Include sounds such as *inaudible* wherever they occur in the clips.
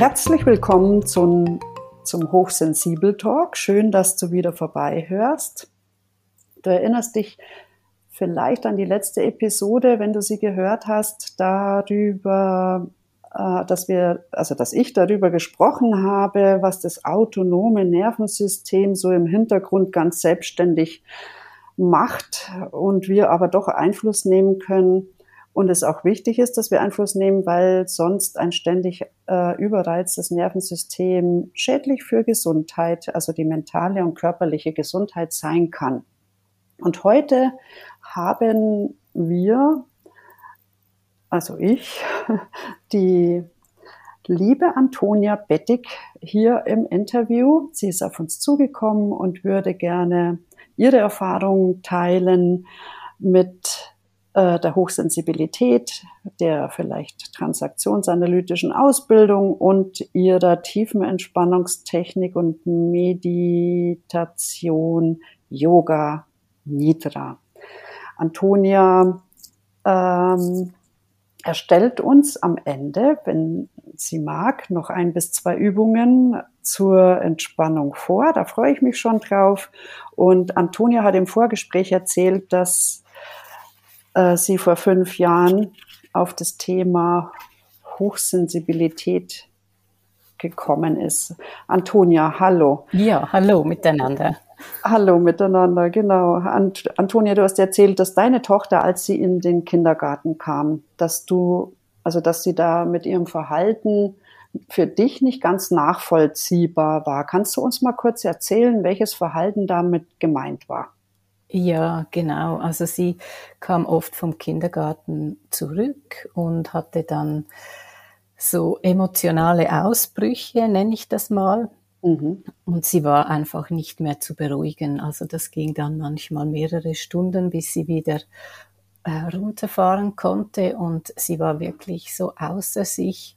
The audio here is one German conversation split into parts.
Herzlich willkommen zum, zum Hochsensibel Talk. Schön, dass du wieder vorbei hörst. Du erinnerst dich vielleicht an die letzte Episode, wenn du sie gehört hast, darüber, äh, dass wir, also dass ich darüber gesprochen habe, was das autonome Nervensystem so im Hintergrund ganz selbstständig macht und wir aber doch Einfluss nehmen können und es auch wichtig ist, dass wir Einfluss nehmen, weil sonst ein ständig äh, überreiztes Nervensystem schädlich für Gesundheit, also die mentale und körperliche Gesundheit sein kann. Und heute haben wir, also ich, *laughs* die liebe Antonia Bettig hier im Interview. Sie ist auf uns zugekommen und würde gerne ihre Erfahrungen teilen mit der Hochsensibilität, der vielleicht transaktionsanalytischen Ausbildung und ihrer tiefen Entspannungstechnik und Meditation, Yoga, Nidra. Antonia ähm, erstellt uns am Ende, wenn sie mag, noch ein bis zwei Übungen zur Entspannung vor. Da freue ich mich schon drauf. Und Antonia hat im Vorgespräch erzählt, dass äh, sie vor fünf Jahren auf das Thema Hochsensibilität gekommen ist. Antonia, hallo. Ja, hallo miteinander. Hallo miteinander, genau. Ant Antonia, du hast erzählt, dass deine Tochter, als sie in den Kindergarten kam, dass du, also dass sie da mit ihrem Verhalten für dich nicht ganz nachvollziehbar war. Kannst du uns mal kurz erzählen, welches Verhalten damit gemeint war? Ja, genau. Also sie kam oft vom Kindergarten zurück und hatte dann so emotionale Ausbrüche, nenne ich das mal. Mhm. Und sie war einfach nicht mehr zu beruhigen. Also das ging dann manchmal mehrere Stunden, bis sie wieder äh, runterfahren konnte. Und sie war wirklich so außer sich.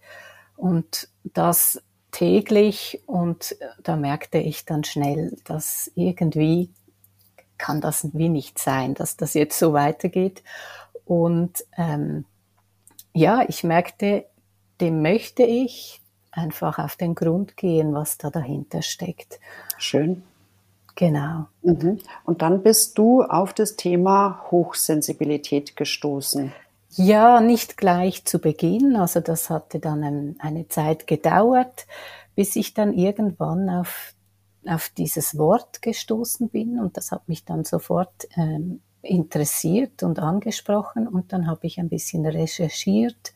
Und das täglich. Und da merkte ich dann schnell, dass irgendwie kann das wie nicht sein, dass das jetzt so weitergeht. Und ähm, ja, ich merkte, dem möchte ich, einfach auf den Grund gehen, was da dahinter steckt. Schön. Genau. Mhm. Und dann bist du auf das Thema Hochsensibilität gestoßen. Ja, nicht gleich zu Beginn. Also das hatte dann eine Zeit gedauert, bis ich dann irgendwann auf, auf dieses Wort gestoßen bin. Und das hat mich dann sofort ähm, interessiert und angesprochen. Und dann habe ich ein bisschen recherchiert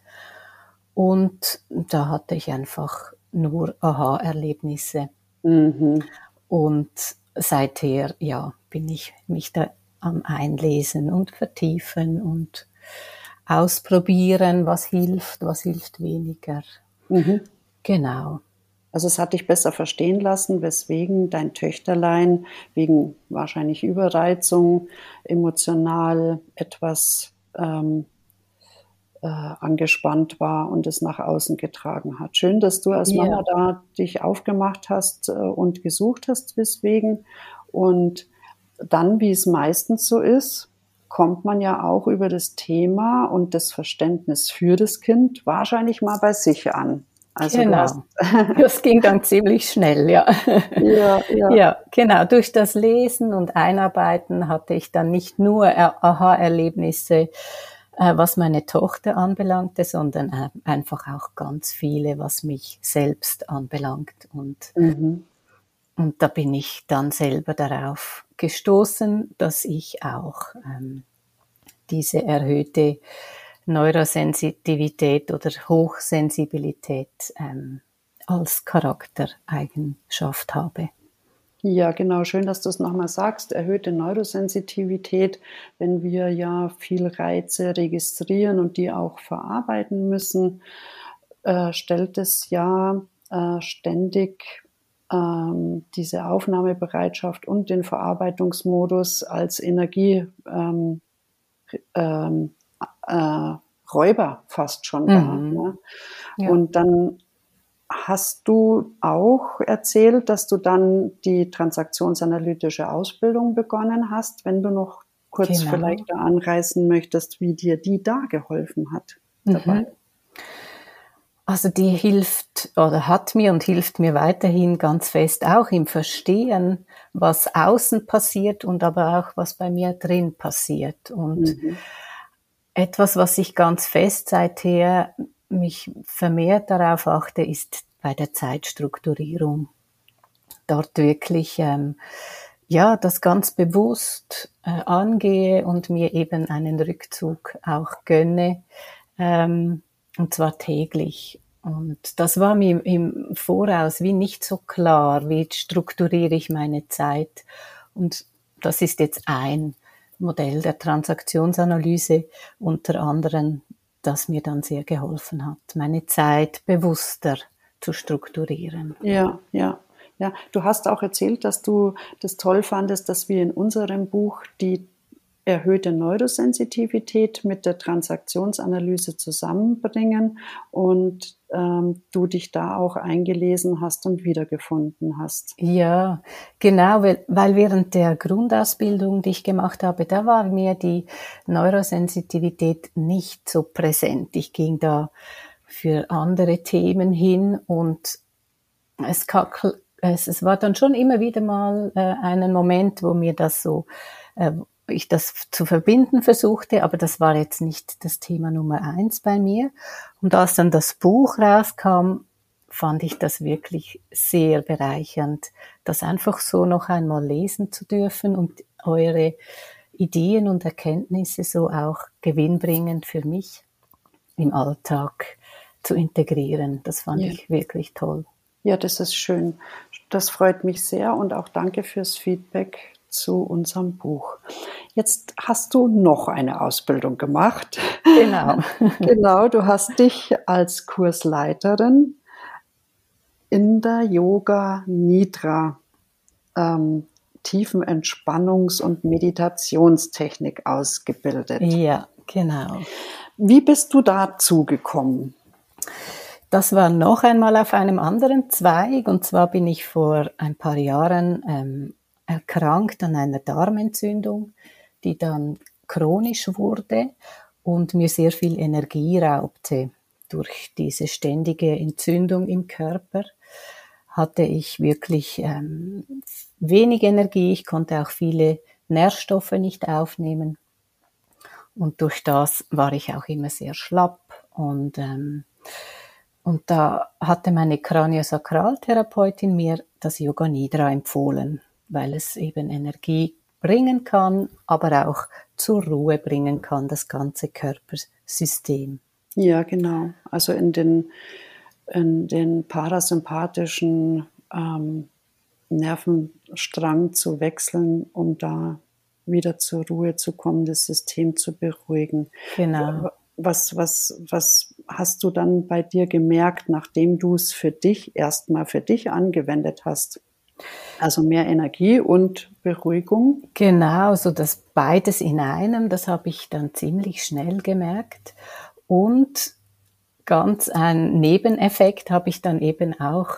und da hatte ich einfach nur Aha-Erlebnisse. Mhm. Und seither, ja, bin ich mich da am Einlesen und vertiefen und ausprobieren, was hilft, was hilft weniger. Mhm. Genau. Also es hat dich besser verstehen lassen, weswegen dein Töchterlein wegen wahrscheinlich Überreizung emotional etwas ähm, äh, angespannt war und es nach außen getragen hat. Schön, dass du als Mama ja. da dich aufgemacht hast äh, und gesucht hast, weswegen. Und dann, wie es meistens so ist, kommt man ja auch über das Thema und das Verständnis für das Kind wahrscheinlich mal bei sich an. Also genau. *laughs* das ging dann ziemlich schnell, ja. ja. Ja, ja. genau. Durch das Lesen und Einarbeiten hatte ich dann nicht nur Aha-Erlebnisse, äh, was meine Tochter anbelangte, sondern einfach auch ganz viele, was mich selbst anbelangt. Und, mhm. und da bin ich dann selber darauf gestoßen, dass ich auch ähm, diese erhöhte Neurosensitivität oder Hochsensibilität ähm, als Charaktereigenschaft habe. Ja, genau. Schön, dass du es nochmal sagst. Erhöhte Neurosensitivität, wenn wir ja viel Reize registrieren und die auch verarbeiten müssen, äh, stellt es ja äh, ständig ähm, diese Aufnahmebereitschaft und den Verarbeitungsmodus als Energie ähm, ähm, äh, Räuber fast schon mhm. da. Ne? Ja. Und dann hast du auch erzählt, dass du dann die transaktionsanalytische Ausbildung begonnen hast, wenn du noch kurz genau. vielleicht da anreißen möchtest, wie dir die da geholfen hat dabei. Mhm. Also die hilft hilft oder hat mir und hilft mir weiterhin ganz fest auch im Verstehen, was außen passiert und aber auch was bei mir drin passiert. Und mhm. Etwas, was ich ganz fest seither mich vermehrt darauf achte, ist bei der Zeitstrukturierung. Dort wirklich ähm, ja das ganz bewusst äh, angehe und mir eben einen Rückzug auch gönne, ähm, und zwar täglich. Und das war mir im Voraus wie nicht so klar, wie strukturiere ich meine Zeit. Und das ist jetzt ein Modell der Transaktionsanalyse unter anderem, das mir dann sehr geholfen hat, meine Zeit bewusster zu strukturieren. Ja, ja. Ja, du hast auch erzählt, dass du das toll fandest, dass wir in unserem Buch die erhöhte Neurosensitivität mit der Transaktionsanalyse zusammenbringen und ähm, du dich da auch eingelesen hast und wiedergefunden hast. Ja, genau, weil, weil während der Grundausbildung, die ich gemacht habe, da war mir die Neurosensitivität nicht so präsent. Ich ging da für andere Themen hin und es, es, es war dann schon immer wieder mal äh, einen Moment, wo mir das so äh, ich das zu verbinden versuchte, aber das war jetzt nicht das Thema Nummer eins bei mir. Und als dann das Buch rauskam, fand ich das wirklich sehr bereichernd, das einfach so noch einmal lesen zu dürfen und eure Ideen und Erkenntnisse so auch gewinnbringend für mich im Alltag zu integrieren. Das fand ja. ich wirklich toll. Ja, das ist schön. Das freut mich sehr und auch danke fürs Feedback zu unserem Buch. Jetzt hast du noch eine Ausbildung gemacht. Genau. *laughs* genau, du hast dich als Kursleiterin in der Yoga Nidra ähm, tiefen Entspannungs- und Meditationstechnik ausgebildet. Ja, genau. Wie bist du dazu gekommen? Das war noch einmal auf einem anderen Zweig und zwar bin ich vor ein paar Jahren ähm, erkrankt an einer Darmentzündung, die dann chronisch wurde und mir sehr viel Energie raubte. Durch diese ständige Entzündung im Körper hatte ich wirklich ähm, wenig Energie. Ich konnte auch viele Nährstoffe nicht aufnehmen. Und durch das war ich auch immer sehr schlapp. Und, ähm, und da hatte meine Kraniosakraltherapeutin mir das Yoga Nidra empfohlen weil es eben Energie bringen kann, aber auch zur Ruhe bringen kann, das ganze Körpersystem. Ja, genau. Also in den, in den parasympathischen ähm, Nervenstrang zu wechseln, um da wieder zur Ruhe zu kommen, das System zu beruhigen. Genau. Was, was, was hast du dann bei dir gemerkt, nachdem du es für dich erstmal für dich angewendet hast? Also mehr Energie und Beruhigung. Genau, so das beides in einem, das habe ich dann ziemlich schnell gemerkt. Und ganz ein Nebeneffekt habe ich dann eben auch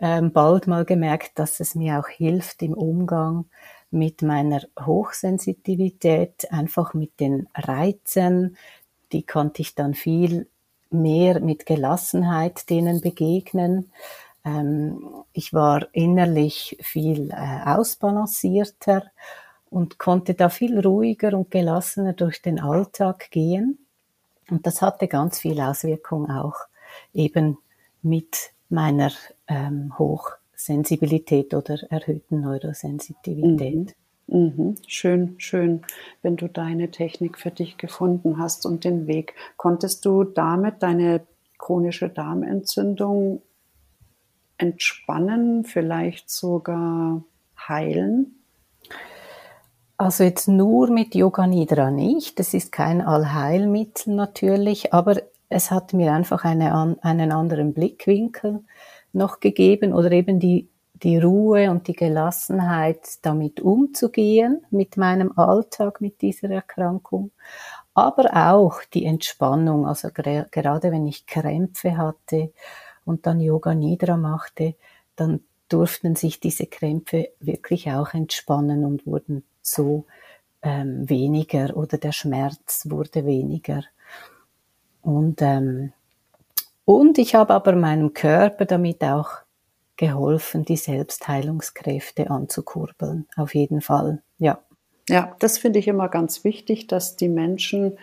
ähm, bald mal gemerkt, dass es mir auch hilft im Umgang mit meiner Hochsensitivität, einfach mit den Reizen. Die konnte ich dann viel mehr mit Gelassenheit denen begegnen. Ähm, ich war innerlich viel äh, ausbalancierter und konnte da viel ruhiger und gelassener durch den Alltag gehen. Und das hatte ganz viel Auswirkung auch eben mit meiner ähm, Hochsensibilität oder erhöhten Neurosensitivität. Mhm. Mhm. Schön, schön, wenn du deine Technik für dich gefunden hast und den Weg. Konntest du damit deine chronische Darmentzündung entspannen, vielleicht sogar heilen? Also jetzt nur mit Yoga Nidra nicht. Das ist kein Allheilmittel natürlich, aber es hat mir einfach eine, einen anderen Blickwinkel noch gegeben oder eben die, die Ruhe und die Gelassenheit, damit umzugehen mit meinem Alltag, mit dieser Erkrankung. Aber auch die Entspannung, also gerade wenn ich Krämpfe hatte und dann Yoga Nidra machte, dann durften sich diese Krämpfe wirklich auch entspannen und wurden so ähm, weniger oder der Schmerz wurde weniger. Und ähm, Und ich habe aber meinem Körper damit auch geholfen, die Selbstheilungskräfte anzukurbeln. Auf jeden Fall, ja. Ja, das finde ich immer ganz wichtig, dass die Menschen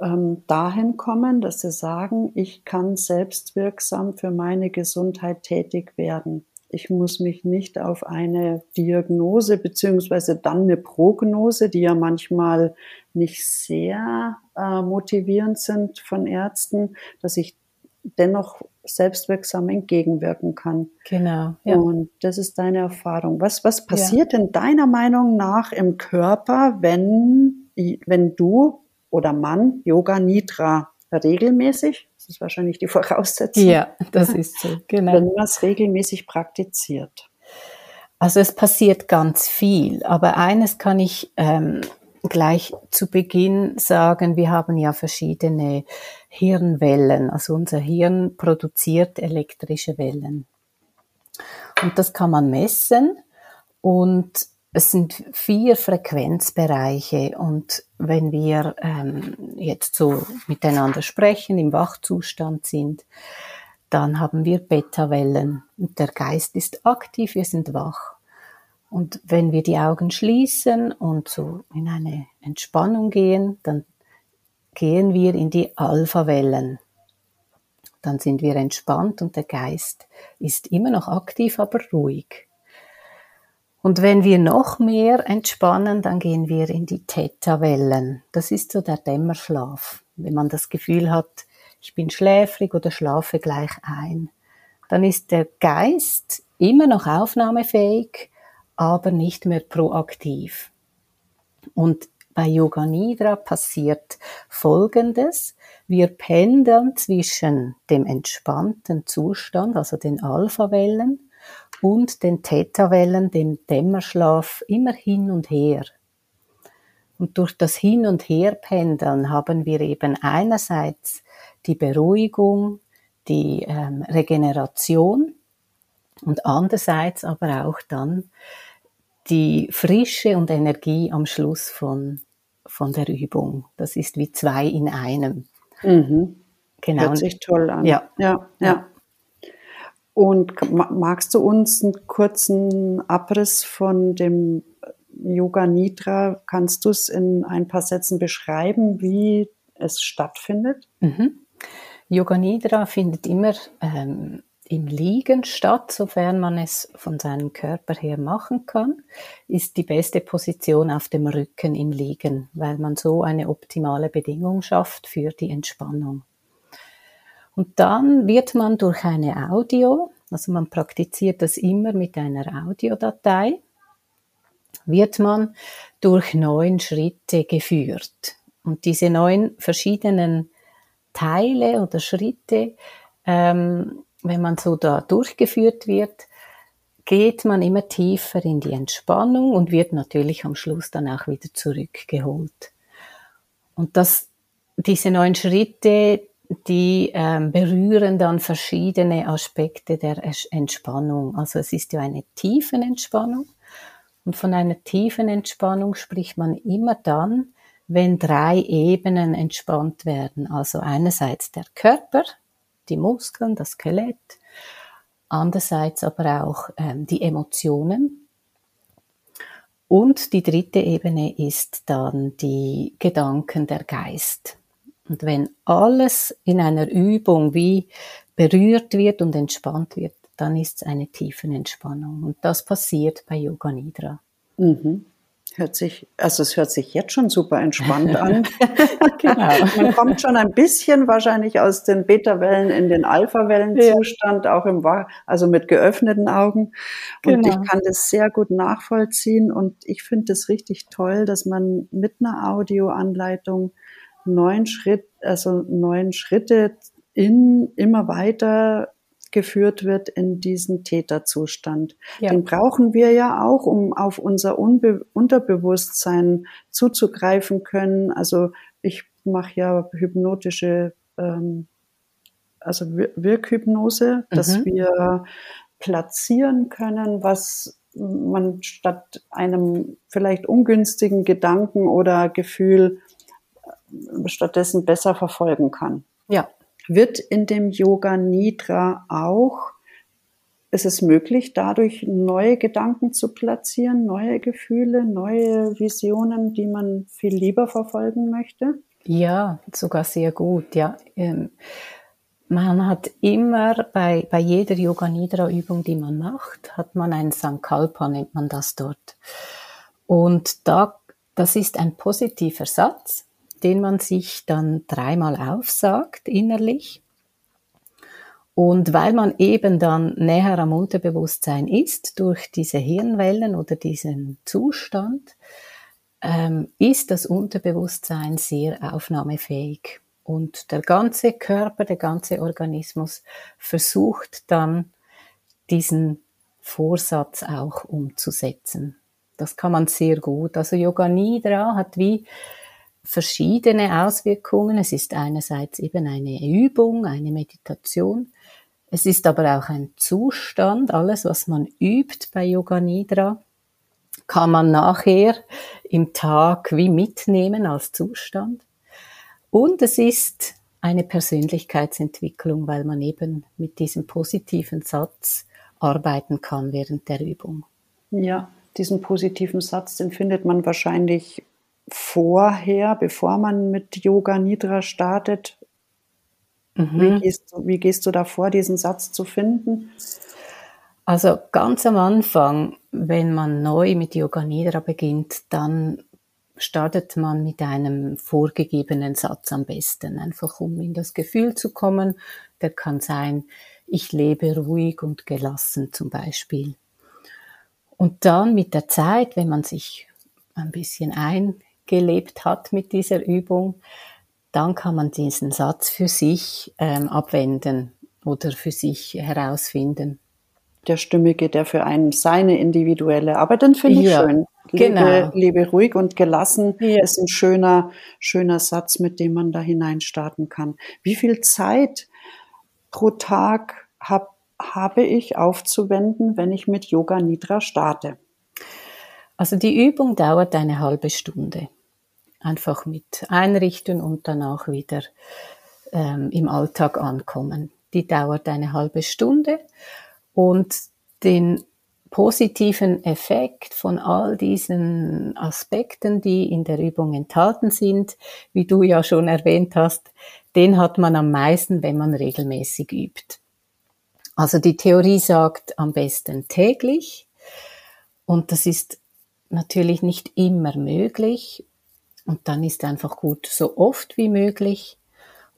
ähm, dahin kommen, dass sie sagen, ich kann selbstwirksam für meine Gesundheit tätig werden. Ich muss mich nicht auf eine Diagnose beziehungsweise dann eine Prognose, die ja manchmal nicht sehr äh, motivierend sind von Ärzten, dass ich dennoch selbstwirksam entgegenwirken kann. Genau. Ja. Und das ist deine Erfahrung. Was, was passiert ja. denn deiner Meinung nach im Körper, wenn, wenn du oder Mann Yoga Nidra regelmäßig, das ist wahrscheinlich die Voraussetzung. Ja, das ist so, *laughs* genau. Wenn man es regelmäßig praktiziert. Also es passiert ganz viel, aber eines kann ich ähm, gleich zu Beginn sagen, wir haben ja verschiedene Hirnwellen. Also unser Hirn produziert elektrische Wellen. Und das kann man messen und es sind vier Frequenzbereiche und wenn wir ähm, jetzt so miteinander sprechen, im Wachzustand sind, dann haben wir Beta-Wellen und der Geist ist aktiv, wir sind wach. Und wenn wir die Augen schließen und so in eine Entspannung gehen, dann gehen wir in die Alpha-Wellen. Dann sind wir entspannt und der Geist ist immer noch aktiv, aber ruhig. Und wenn wir noch mehr entspannen, dann gehen wir in die Theta-Wellen. Das ist so der Dämmerschlaf. Wenn man das Gefühl hat, ich bin schläfrig oder schlafe gleich ein, dann ist der Geist immer noch aufnahmefähig, aber nicht mehr proaktiv. Und bei Yoga Nidra passiert Folgendes. Wir pendeln zwischen dem entspannten Zustand, also den Alpha-Wellen, und den Theta-Wellen, dem Dämmerschlaf, immer hin und her. Und durch das Hin- und Herpendeln haben wir eben einerseits die Beruhigung, die ähm, Regeneration und andererseits aber auch dann die Frische und Energie am Schluss von, von der Übung. Das ist wie zwei in einem. Mhm. Genau. Hört sich toll an. Ja. Ja, ja. Und magst du uns einen kurzen Abriss von dem Yoga Nidra, kannst du es in ein paar Sätzen beschreiben, wie es stattfindet? Mhm. Yoga Nidra findet immer ähm, im Liegen statt, sofern man es von seinem Körper her machen kann, ist die beste Position auf dem Rücken im Liegen, weil man so eine optimale Bedingung schafft für die Entspannung. Und dann wird man durch eine Audio, also man praktiziert das immer mit einer Audiodatei, wird man durch neun Schritte geführt. Und diese neun verschiedenen Teile oder Schritte, ähm, wenn man so da durchgeführt wird, geht man immer tiefer in die Entspannung und wird natürlich am Schluss dann auch wieder zurückgeholt. Und das, diese neun Schritte, die ähm, berühren dann verschiedene Aspekte der Entspannung. Also es ist ja eine tiefen Entspannung und von einer tiefen Entspannung spricht man immer dann, wenn drei Ebenen entspannt werden. Also einerseits der Körper, die Muskeln, das Skelett, andererseits aber auch ähm, die Emotionen. Und die dritte Ebene ist dann die Gedanken, der Geist. Und wenn alles in einer Übung wie berührt wird und entspannt wird, dann ist es eine tiefe Entspannung. Und das passiert bei Yoga Nidra. Mhm. Hört sich, also es hört sich jetzt schon super entspannt an. *laughs* genau. Man kommt schon ein bisschen wahrscheinlich aus den Beta-Wellen in den Alpha-Wellenzustand, ja. auch im, also mit geöffneten Augen. Und genau. ich kann das sehr gut nachvollziehen und ich finde es richtig toll, dass man mit einer Audioanleitung neun Schritt, also neun Schritte in immer weiter geführt wird in diesen Täterzustand. Ja. Den brauchen wir ja auch, um auf unser Unbe Unterbewusstsein zuzugreifen können. Also ich mache ja hypnotische, ähm, also Wirkhypnose, mhm. dass wir platzieren können, was man statt einem vielleicht ungünstigen Gedanken oder Gefühl stattdessen besser verfolgen kann. Ja. Wird in dem Yoga Nidra auch, ist es möglich, dadurch neue Gedanken zu platzieren, neue Gefühle, neue Visionen, die man viel lieber verfolgen möchte? Ja, sogar sehr gut, ja. Ähm, man hat immer bei, bei jeder Yoga Nidra Übung, die man macht, hat man ein Sankalpa, nennt man das dort. Und da, das ist ein positiver Satz, den man sich dann dreimal aufsagt innerlich. Und weil man eben dann näher am Unterbewusstsein ist durch diese Hirnwellen oder diesen Zustand, ähm, ist das Unterbewusstsein sehr aufnahmefähig. Und der ganze Körper, der ganze Organismus versucht dann diesen Vorsatz auch umzusetzen. Das kann man sehr gut. Also Yoga Nidra hat wie verschiedene Auswirkungen. Es ist einerseits eben eine Übung, eine Meditation. Es ist aber auch ein Zustand. Alles, was man übt bei Yoga Nidra, kann man nachher im Tag wie mitnehmen als Zustand. Und es ist eine Persönlichkeitsentwicklung, weil man eben mit diesem positiven Satz arbeiten kann während der Übung. Ja, diesen positiven Satz, den findet man wahrscheinlich vorher, bevor man mit Yoga Nidra startet. Mhm. Wie, gehst du, wie gehst du da vor, diesen Satz zu finden? Also ganz am Anfang, wenn man neu mit Yoga Nidra beginnt, dann startet man mit einem vorgegebenen Satz am besten, einfach um in das Gefühl zu kommen. Der kann sein, ich lebe ruhig und gelassen zum Beispiel. Und dann mit der Zeit, wenn man sich ein bisschen eingelebt hat mit dieser Übung, dann kann man diesen Satz für sich ähm, abwenden oder für sich herausfinden. Der Stimmige, der für einen seine individuelle, aber dann finde ich ja. schön. Genau. Lebe, lebe ruhig und gelassen ja. ist ein schöner, schöner Satz, mit dem man da hineinstarten kann. Wie viel Zeit pro Tag hab, habe ich aufzuwenden, wenn ich mit Yoga Nidra starte? Also die Übung dauert eine halbe Stunde. Einfach mit einrichten und danach wieder ähm, im Alltag ankommen. Die dauert eine halbe Stunde und den positiven Effekt von all diesen Aspekten, die in der Übung enthalten sind, wie du ja schon erwähnt hast, den hat man am meisten, wenn man regelmäßig übt. Also die Theorie sagt am besten täglich und das ist natürlich nicht immer möglich und dann ist einfach gut so oft wie möglich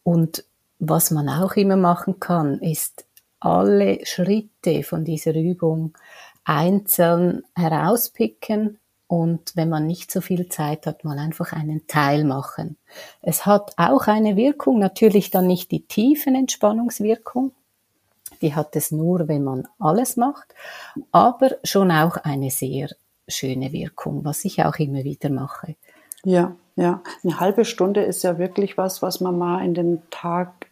und was man auch immer machen kann, ist alle Schritte von dieser Übung einzeln herauspicken und wenn man nicht so viel Zeit hat, mal einfach einen Teil machen. Es hat auch eine Wirkung, natürlich dann nicht die tiefen Entspannungswirkung, die hat es nur, wenn man alles macht, aber schon auch eine sehr schöne Wirkung, was ich auch immer wieder mache. Ja, ja. Eine halbe Stunde ist ja wirklich was, was man mal in den Tag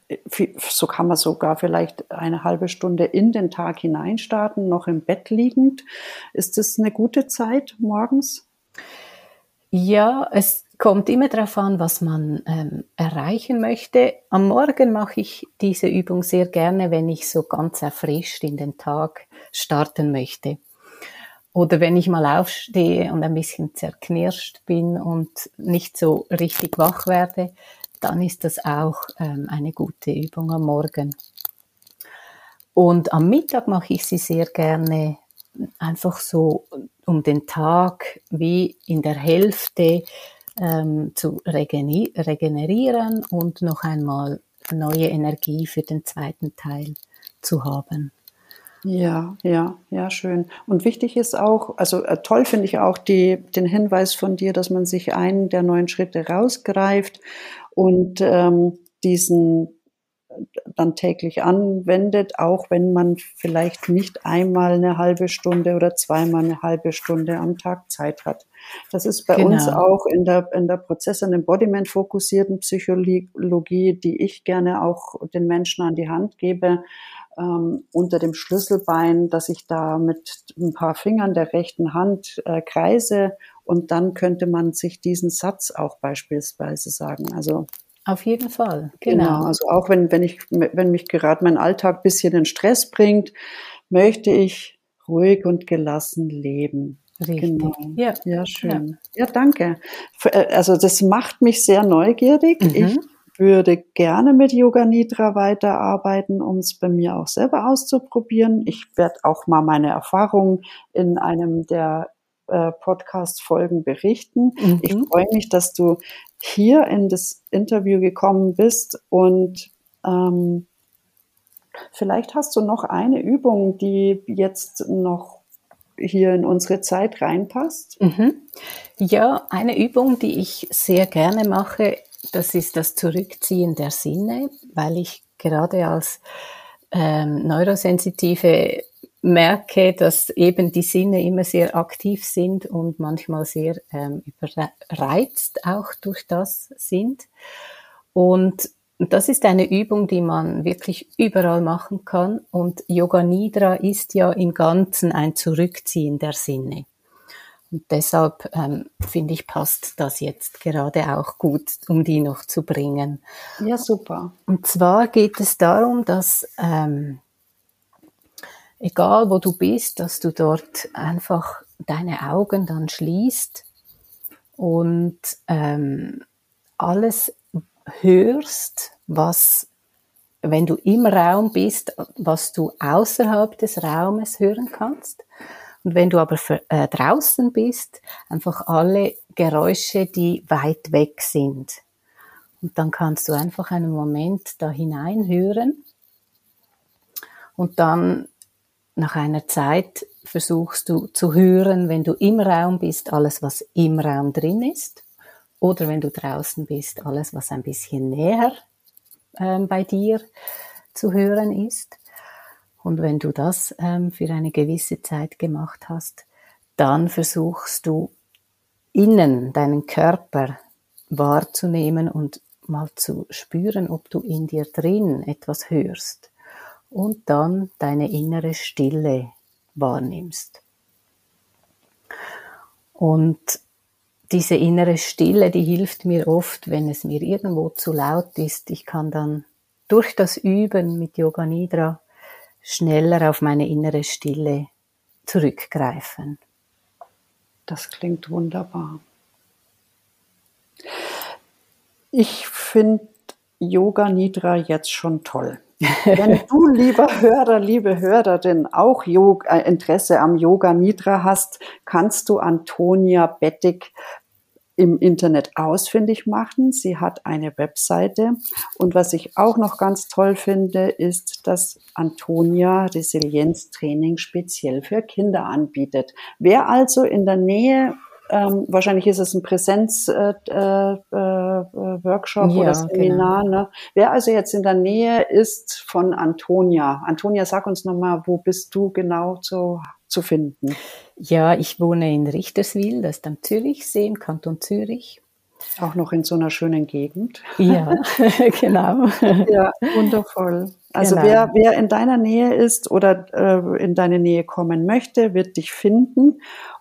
so kann man sogar vielleicht eine halbe Stunde in den Tag hineinstarten, noch im Bett liegend. Ist das eine gute Zeit morgens? Ja, es kommt immer darauf an, was man ähm, erreichen möchte. Am Morgen mache ich diese Übung sehr gerne, wenn ich so ganz erfrischt in den Tag starten möchte. Oder wenn ich mal aufstehe und ein bisschen zerknirscht bin und nicht so richtig wach werde, dann ist das auch ähm, eine gute Übung am Morgen. Und am Mittag mache ich sie sehr gerne einfach so um den Tag wie in der Hälfte ähm, zu regenerieren und noch einmal neue Energie für den zweiten Teil zu haben. Ja, ja, ja, schön. Und wichtig ist auch, also äh, toll finde ich auch die, den Hinweis von dir, dass man sich einen der neuen Schritte rausgreift und ähm, diesen dann täglich anwendet, auch wenn man vielleicht nicht einmal eine halbe Stunde oder zweimal eine halbe Stunde am Tag Zeit hat. Das ist bei genau. uns auch in der, in der Prozess- und Embodiment fokussierten Psychologie, die ich gerne auch den Menschen an die Hand gebe, ähm, unter dem Schlüsselbein, dass ich da mit ein paar Fingern der rechten Hand äh, kreise und dann könnte man sich diesen Satz auch beispielsweise sagen. Also Auf jeden Fall, genau. genau. Also auch wenn, wenn ich, wenn mich gerade mein Alltag ein bisschen in Stress bringt, möchte ich ruhig und gelassen leben. Richtig. Genau. Ja. ja, schön. Ja. ja. danke. Äh, also das macht mich sehr neugierig. Mhm. Ich würde gerne mit Yoga Nidra weiterarbeiten, um es bei mir auch selber auszuprobieren. Ich werde auch mal meine Erfahrungen in einem der äh, Podcast-Folgen berichten. Mhm. Ich freue mich, dass du hier in das Interview gekommen bist und ähm, vielleicht hast du noch eine Übung, die jetzt noch hier in unsere Zeit reinpasst. Mhm. Ja, eine Übung, die ich sehr gerne mache, das ist das Zurückziehen der Sinne, weil ich gerade als ähm, Neurosensitive merke, dass eben die Sinne immer sehr aktiv sind und manchmal sehr ähm, überreizt auch durch das sind. Und das ist eine Übung, die man wirklich überall machen kann. Und Yoga Nidra ist ja im Ganzen ein Zurückziehen der Sinne. Und deshalb ähm, finde ich, passt das jetzt gerade auch gut, um die noch zu bringen. Ja, super. Und zwar geht es darum, dass ähm, egal wo du bist, dass du dort einfach deine Augen dann schließt und ähm, alles hörst, was, wenn du im Raum bist, was du außerhalb des Raumes hören kannst. Und wenn du aber für, äh, draußen bist, einfach alle Geräusche, die weit weg sind. Und dann kannst du einfach einen Moment da hineinhören und dann nach einer Zeit versuchst du zu hören, wenn du im Raum bist, alles, was im Raum drin ist. Oder wenn du draußen bist, alles, was ein bisschen näher ähm, bei dir zu hören ist. Und wenn du das ähm, für eine gewisse Zeit gemacht hast, dann versuchst du innen deinen Körper wahrzunehmen und mal zu spüren, ob du in dir drin etwas hörst und dann deine innere Stille wahrnimmst. Und diese innere Stille, die hilft mir oft, wenn es mir irgendwo zu laut ist. Ich kann dann durch das Üben mit Yoga Nidra schneller auf meine innere Stille zurückgreifen. Das klingt wunderbar. Ich finde Yoga Nidra jetzt schon toll. Wenn du, *laughs* lieber Hörer, liebe Hörerin, auch äh, Interesse am Yoga Nidra hast, kannst du Antonia Bettig im Internet ausfindig machen. Sie hat eine Webseite. Und was ich auch noch ganz toll finde, ist, dass Antonia Resilienztraining speziell für Kinder anbietet. Wer also in der Nähe ähm, wahrscheinlich ist es ein Präsenz-Workshop äh, äh, ja, oder Seminar. Genau. Ne? Wer also jetzt in der Nähe ist von Antonia, Antonia, sag uns nochmal, wo bist du genau zu, zu finden? Ja, ich wohne in Richterswil, das ist am Zürichsee im Kanton Zürich. Auch noch in so einer schönen Gegend. Ja, *laughs* genau. Ja, wundervoll. Also genau. wer, wer in deiner Nähe ist oder äh, in deine Nähe kommen möchte, wird dich finden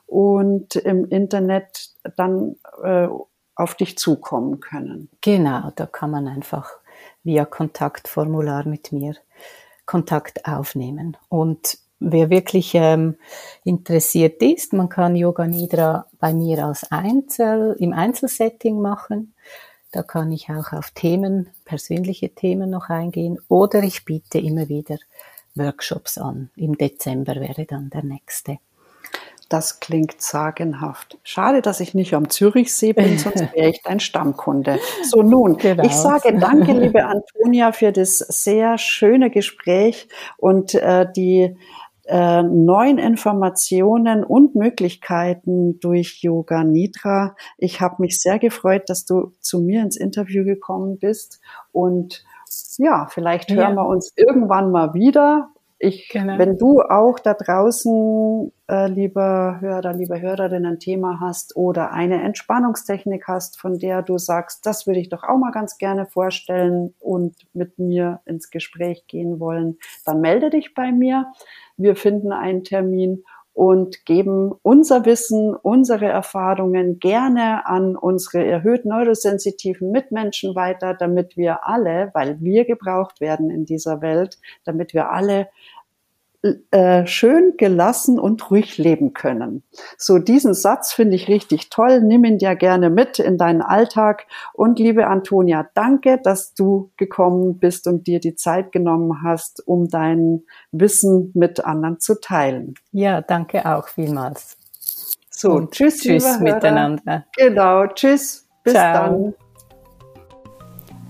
und im Internet dann äh, auf dich zukommen können. Genau, da kann man einfach via Kontaktformular mit mir Kontakt aufnehmen. Und wer wirklich ähm, interessiert ist, man kann Yoga Nidra bei mir als Einzel, im Einzelsetting machen. Da kann ich auch auf Themen, persönliche Themen noch eingehen. Oder ich biete immer wieder Workshops an. Im Dezember wäre dann der nächste. Das klingt sagenhaft. Schade, dass ich nicht am Zürichsee bin, *laughs* sonst wäre ich dein Stammkunde. So nun, genau. ich sage danke, liebe Antonia, für das sehr schöne Gespräch und äh, die äh, neuen Informationen und Möglichkeiten durch Yoga Nidra. Ich habe mich sehr gefreut, dass du zu mir ins Interview gekommen bist und ja, vielleicht hören ja. wir uns irgendwann mal wieder ich, genau. wenn du auch da draußen, äh, lieber Hörer, liebe Hörerin, ein Thema hast oder eine Entspannungstechnik hast, von der du sagst, das würde ich doch auch mal ganz gerne vorstellen und mit mir ins Gespräch gehen wollen, dann melde dich bei mir. Wir finden einen Termin und geben unser Wissen, unsere Erfahrungen gerne an unsere erhöht neurosensitiven Mitmenschen weiter, damit wir alle, weil wir gebraucht werden in dieser Welt, damit wir alle äh, schön, gelassen und ruhig leben können. So diesen Satz finde ich richtig toll. Nimm ihn dir gerne mit in deinen Alltag. Und liebe Antonia, danke, dass du gekommen bist und dir die Zeit genommen hast, um dein Wissen mit anderen zu teilen. Ja, danke auch vielmals. So, und tschüss, tschüss miteinander. Genau, tschüss, bis Ciao. dann.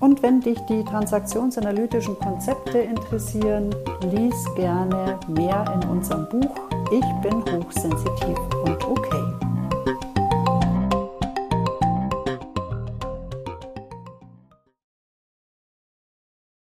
Und wenn dich die transaktionsanalytischen Konzepte interessieren, lies gerne mehr in unserem Buch Ich bin hochsensitiv und okay.